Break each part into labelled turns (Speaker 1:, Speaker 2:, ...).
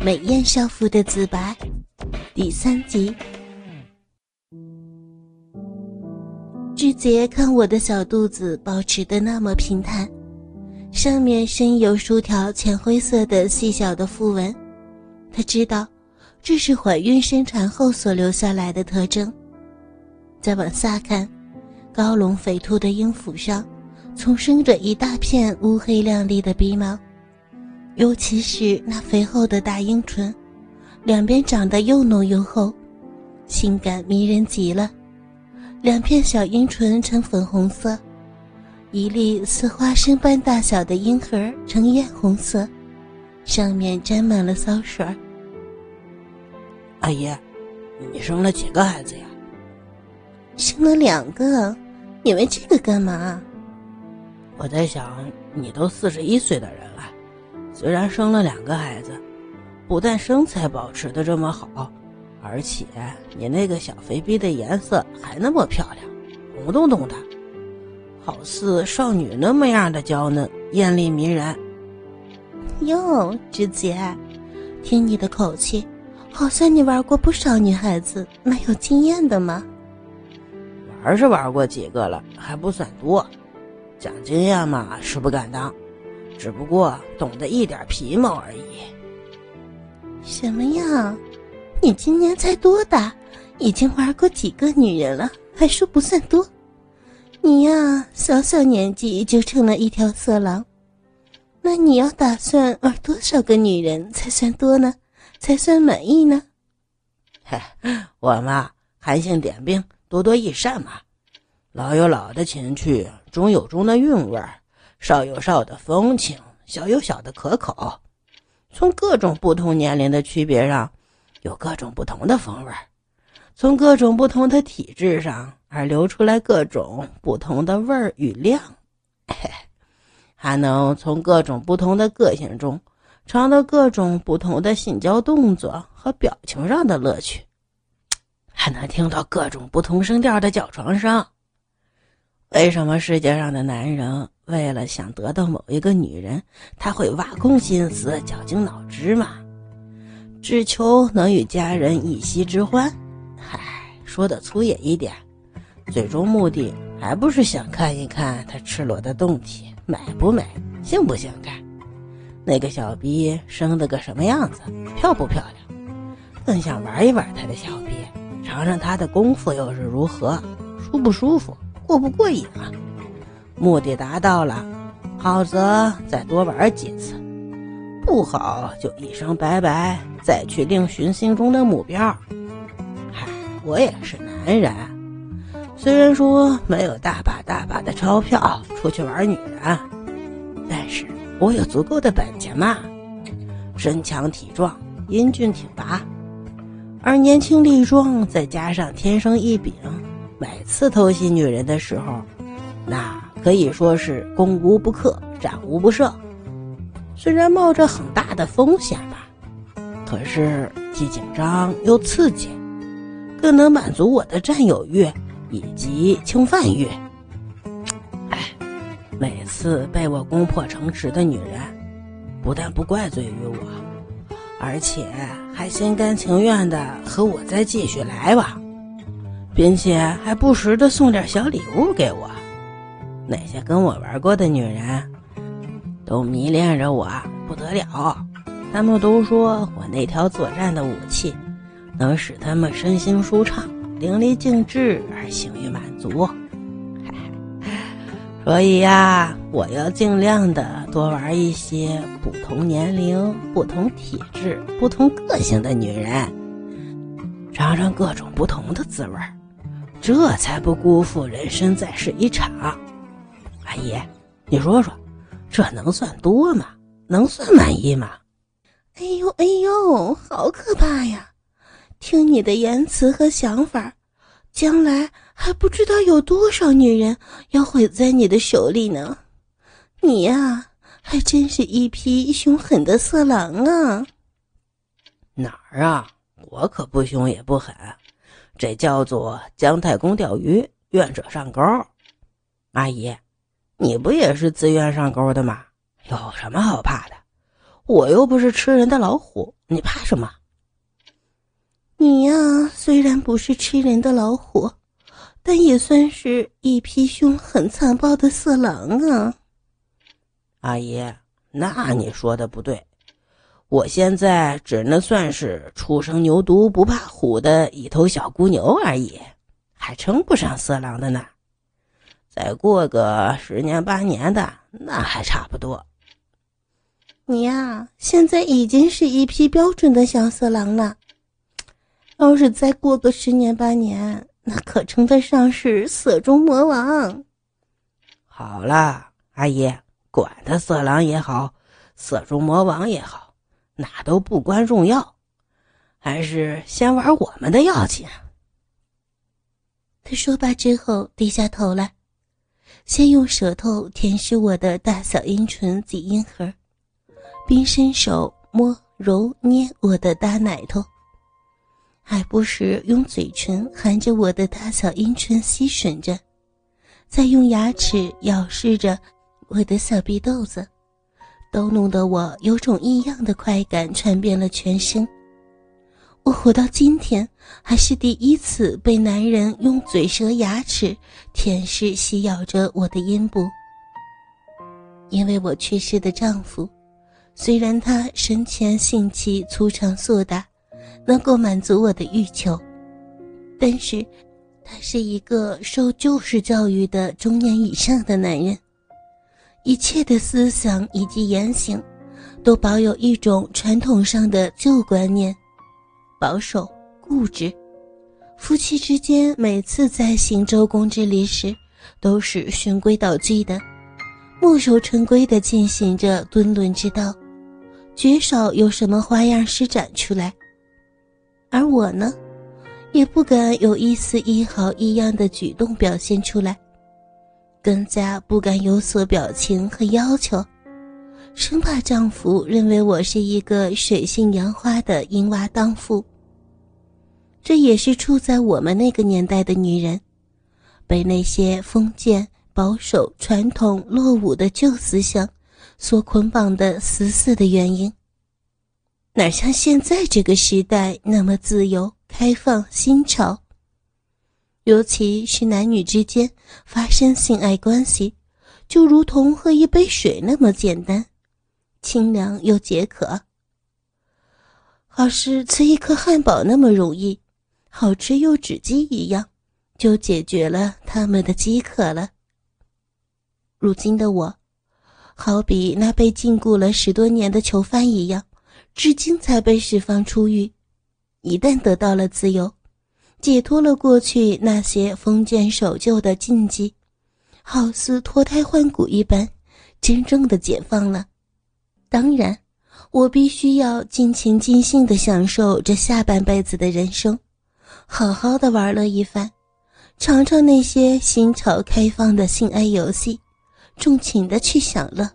Speaker 1: 美艳少妇的自白第三集。志杰看我的小肚子保持的那么平坦，上面深有数条浅灰色的细小的符文，他知道这是怀孕生产后所留下来的特征。再往下看，高隆肥凸的阴府上，丛生着一大片乌黑亮丽的鼻毛。尤其是那肥厚的大阴唇，两边长得又浓又厚，性感迷人极了。两片小阴唇呈粉红色，一粒似花生般大小的阴核呈艳红色，上面沾满了骚水。
Speaker 2: 阿姨，你生了几个孩子呀？
Speaker 1: 生了两个。你问这个干嘛？
Speaker 2: 我在想，你都四十一岁的人。虽然生了两个孩子，不但身材保持的这么好，而且你那个小肥逼的颜色还那么漂亮，红彤彤的，好似少女那么样的娇嫩艳丽迷人。
Speaker 1: 哟，志杰，听你的口气，好像你玩过不少女孩子，蛮有经验的嘛。
Speaker 2: 玩是玩过几个了，还不算多，讲经验嘛是不敢当。只不过懂得一点皮毛而已。
Speaker 1: 什么呀？你今年才多大？已经玩过几个女人了，还说不算多？你呀，小小年纪就成了一条色狼。那你要打算玩多少个女人才算多呢？才算满意呢？
Speaker 2: 嘿，我嘛，韩信点兵，多多益善嘛。老有老的情趣，中有中的韵味儿。少有少的风情，小有小的可口。从各种不同年龄的区别上，有各种不同的风味从各种不同的体质上，而流出来各种不同的味儿与量。还能从各种不同的个性中，尝到各种不同的性交动作和表情上的乐趣，还能听到各种不同声调的叫床声。为什么世界上的男人？为了想得到某一个女人，他会挖空心思、绞尽脑汁嘛，只求能与家人一夕之欢。嗨，说的粗野一点，最终目的还不是想看一看他赤裸的胴体美不美、性不性感，那个小逼生的个什么样子、漂不漂亮，更想玩一玩他的小逼，尝尝他的功夫又是如何，舒不舒服、过不过瘾啊？目的达到了，好则再多玩几次，不好就一声拜拜，再去另寻心中的目标。嗨，我也是男人，虽然说没有大把大把的钞票出去玩女人，但是我有足够的本钱嘛，身强体壮，英俊挺拔，而年轻力壮，再加上天生异禀，每次偷袭女人的时候，那。可以说是攻无不克，战无不胜。虽然冒着很大的风险吧，可是既紧张又刺激，更能满足我的占有欲以及侵犯欲。哎，每次被我攻破城池的女人，不但不怪罪于我，而且还心甘情愿的和我再继续来往，并且还不时的送点小礼物给我。那些跟我玩过的女人，都迷恋着我不得了。他们都说我那条作战的武器，能使他们身心舒畅、淋漓尽致而性欲满足。所以呀，我要尽量的多玩一些不同年龄、不同体质、不同个性的女人，尝尝各种不同的滋味这才不辜负人生在世一场。阿姨，你说说，这能算多吗？能算满意吗？
Speaker 1: 哎呦哎呦，好可怕呀！听你的言辞和想法，将来还不知道有多少女人要毁在你的手里呢。你呀，还真是一匹凶狠的色狼啊！
Speaker 2: 哪儿啊？我可不凶也不狠，这叫做姜太公钓鱼，愿者上钩。阿姨。你不也是自愿上钩的吗？有什么好怕的？我又不是吃人的老虎，你怕什么？
Speaker 1: 你呀，虽然不是吃人的老虎，但也算是一匹凶狠残暴的色狼啊！
Speaker 2: 阿姨，那你说的不对，我现在只能算是初生牛犊不怕虎的一头小牯牛而已，还称不上色狼的呢。再过个十年八年的，那还差不多。
Speaker 1: 你呀，现在已经是一匹标准的小色狼了。要是再过个十年八年，那可称得上是色中魔王。
Speaker 2: 好了，阿姨，管他色狼也好，色中魔王也好，哪都不关重要，还是先玩我们的要紧。
Speaker 1: 他说罢之后，低下头来，先用舌头舔舐我的大小阴唇及阴核，并伸手摸揉捏我的大奶头。还不时用嘴唇含着我的大小阴唇吸吮着，再用牙齿咬噬着我的小鼻豆子，都弄得我有种异样的快感传遍了全身。我活到今天还是第一次被男人用嘴舌牙齿舔舐吸咬着我的阴部。因为我去世的丈夫，虽然他生前性器粗长硕大。能够满足我的欲求，但是，他是一个受旧式教育的中年以上的男人，一切的思想以及言行，都保有一种传统上的旧观念，保守固执。夫妻之间每次在行周公之礼时，都是循规蹈矩的，墨守成规的进行着敦伦之道，绝少有什么花样施展出来。而我呢，也不敢有一丝一毫异样的举动表现出来，更加不敢有所表情和要求，生怕丈夫认为我是一个水性杨花的淫娃荡妇。这也是处在我们那个年代的女人，被那些封建、保守、传统、落伍的旧思想所捆绑的死死的原因。哪像现在这个时代那么自由、开放、新潮？尤其是男女之间发生性爱关系，就如同喝一杯水那么简单，清凉又解渴，好似吃一颗汉堡那么容易，好吃又止饥一样，就解决了他们的饥渴了。如今的我，好比那被禁锢了十多年的囚犯一样。至今才被释放出狱，一旦得到了自由，解脱了过去那些封建守旧的禁忌，好似脱胎换骨一般，真正的解放了。当然，我必须要尽情尽兴的享受这下半辈子的人生，好好的玩乐一番，尝尝那些新潮开放的性爱游戏，纵情的去享乐。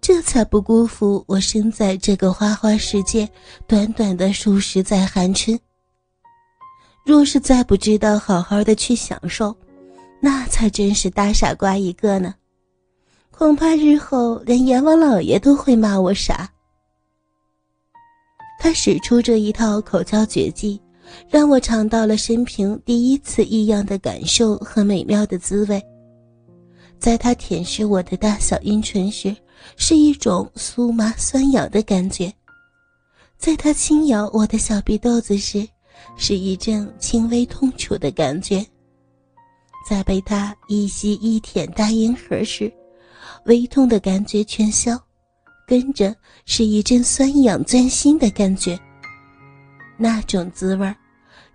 Speaker 1: 这才不辜负我生在这个花花世界短短的数十载寒春。若是再不知道好好的去享受，那才真是大傻瓜一个呢。恐怕日后连阎王老爷都会骂我傻。他使出这一套口交绝技，让我尝到了生平第一次异样的感受和美妙的滋味。在他舔舐我的大小阴唇时，是一种酥麻酸痒的感觉；在他轻咬我的小鼻豆子时，是一阵轻微痛楚的感觉；在被他一吸一舔大阴核时，微痛的感觉全消，跟着是一阵酸痒钻心的感觉。那种滋味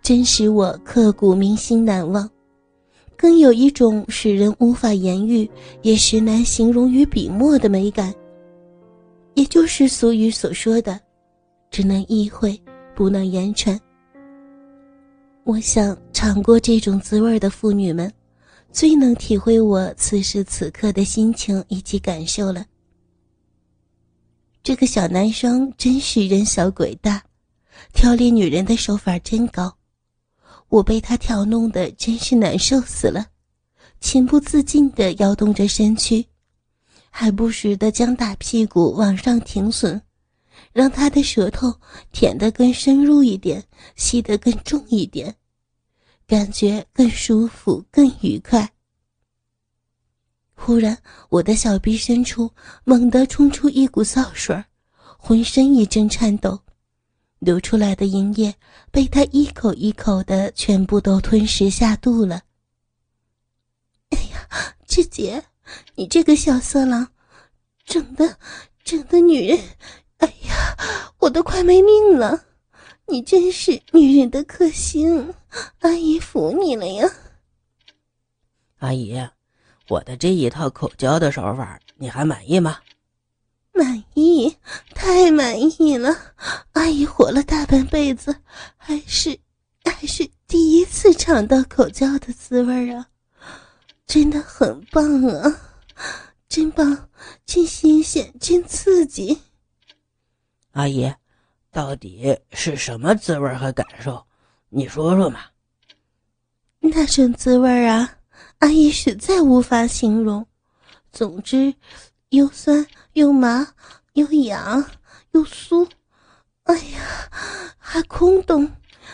Speaker 1: 真使我刻骨铭心难忘。更有一种使人无法言喻，也实难形容于笔墨的美感，也就是俗语所说的“只能意会，不能言传”。我想尝过这种滋味的妇女们，最能体会我此时此刻的心情以及感受了。这个小男生真是人小鬼大，挑理女人的手法真高。我被他挑弄得真是难受死了，情不自禁地摇动着身躯，还不时地将大屁股往上挺耸，让他的舌头舔得更深入一点，吸得更重一点，感觉更舒服、更愉快。忽然，我的小臂深处猛地冲出一股骚水浑身一阵颤抖，流出来的银液被他一口一口的全部都吞食下肚了。哎呀，志杰，你这个小色狼，整的，整的女人，哎呀，我都快没命了！你真是女人的克星，阿姨服你了呀，
Speaker 2: 阿姨。我的这一套口交的手法，你还满意吗？
Speaker 1: 满意，太满意了！阿姨活了大半辈子，还是还是第一次尝到口交的滋味啊！真的很棒啊，真棒，真新鲜，真刺激！
Speaker 2: 阿姨，到底是什么滋味和感受？你说说嘛。
Speaker 1: 那种滋味啊！阿姨实在无法形容，总之，又酸又麻又痒又酥，哎呀，还空洞。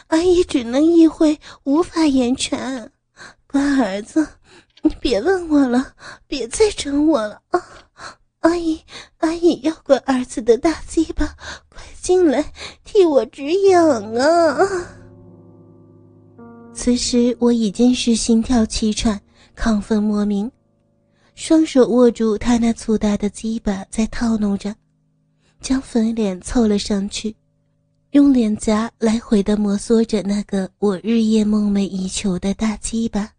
Speaker 1: 阿姨只能意会，无法言传。乖儿子，你别问我了，别再整我了啊！阿姨，阿姨要管儿子的大鸡巴，快进来，替我止痒啊！此时我已经是心跳气喘。亢奋莫名，双手握住他那粗大的鸡巴在套弄着，将粉脸凑了上去，用脸颊来回的摩挲着那个我日夜梦寐以求的大鸡巴。